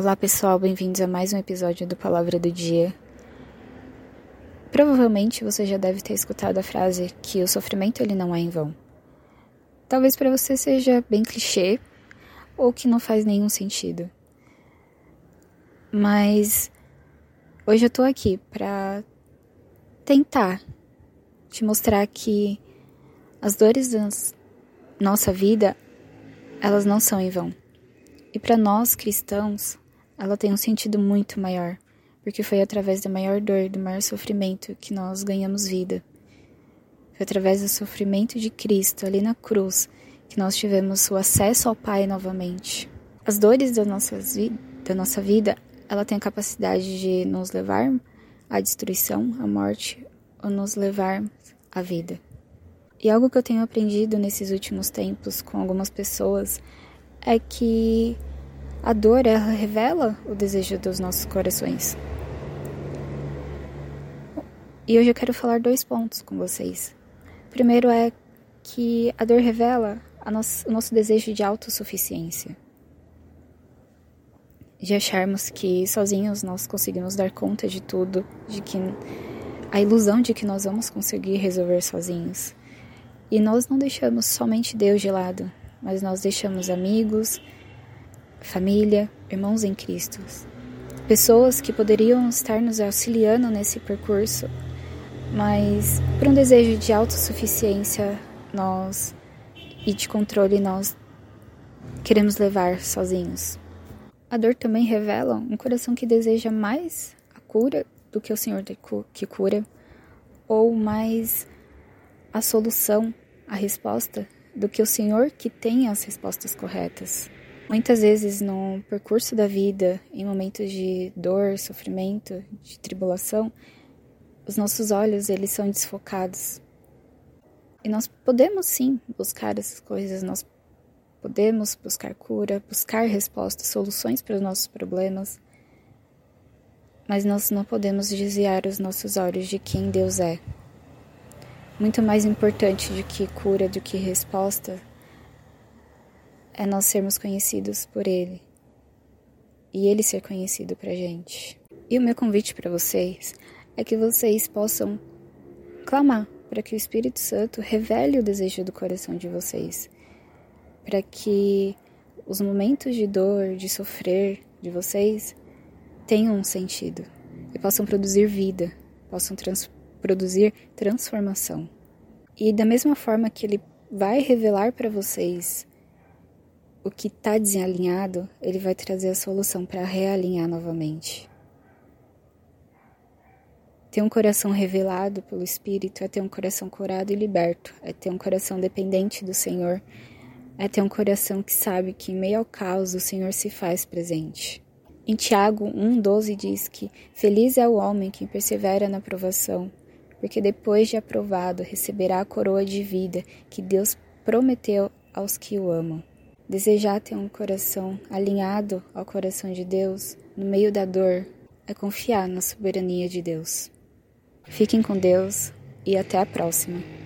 Olá pessoal, bem-vindos a mais um episódio do Palavra do Dia. Provavelmente você já deve ter escutado a frase que o sofrimento ele não é em vão. Talvez para você seja bem clichê ou que não faz nenhum sentido. Mas hoje eu tô aqui para tentar te mostrar que as dores da nossa vida, elas não são em vão. E para nós cristãos, ela tem um sentido muito maior, porque foi através da maior dor, do maior sofrimento que nós ganhamos vida. Foi através do sofrimento de Cristo ali na cruz que nós tivemos o acesso ao Pai novamente. As dores da nossa, da nossa vida, ela tem a capacidade de nos levar à destruição, à morte, ou nos levar à vida. E algo que eu tenho aprendido nesses últimos tempos com algumas pessoas é que a dor ela revela o desejo dos nossos corações. E hoje eu quero falar dois pontos com vocês. O primeiro é que a dor revela a nosso, o nosso desejo de autossuficiência. De acharmos que sozinhos nós conseguimos dar conta de tudo, de que a ilusão de que nós vamos conseguir resolver sozinhos. E nós não deixamos somente Deus de lado, mas nós deixamos amigos, família, irmãos em Cristo, pessoas que poderiam estar nos auxiliando nesse percurso, mas por um desejo de autossuficiência nós e de controle nós queremos levar sozinhos. A dor também revela um coração que deseja mais a cura do que o Senhor que cura, ou mais a solução, a resposta, do que o Senhor que tem as respostas corretas. Muitas vezes no percurso da vida, em momentos de dor, sofrimento, de tribulação, os nossos olhos eles são desfocados. E nós podemos sim buscar essas coisas, nós podemos buscar cura, buscar respostas, soluções para os nossos problemas. Mas nós não podemos desviar os nossos olhos de quem Deus é. Muito mais importante do que cura, do que resposta, é nós sermos conhecidos por Ele e Ele ser conhecido pra gente. E o meu convite para vocês é que vocês possam clamar para que o Espírito Santo revele o desejo do coração de vocês, para que os momentos de dor, de sofrer de vocês tenham um sentido e possam produzir vida, possam trans produzir transformação. E da mesma forma que ele vai revelar para vocês o que está desalinhado, ele vai trazer a solução para realinhar novamente. Ter um coração revelado pelo Espírito é ter um coração curado e liberto, é ter um coração dependente do Senhor, é ter um coração que sabe que em meio ao caos o Senhor se faz presente. Em Tiago 1,12 diz que feliz é o homem que persevera na provação, porque depois de aprovado receberá a coroa de vida que Deus prometeu aos que o amam. Desejar ter um coração alinhado ao coração de Deus no meio da dor é confiar na soberania de Deus. Fiquem com Deus e até a próxima.